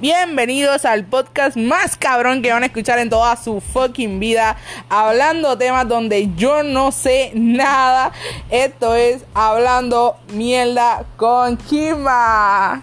Bienvenidos al podcast más cabrón que van a escuchar en toda su fucking vida. Hablando temas donde yo no sé nada. Esto es Hablando Mierda con Chima.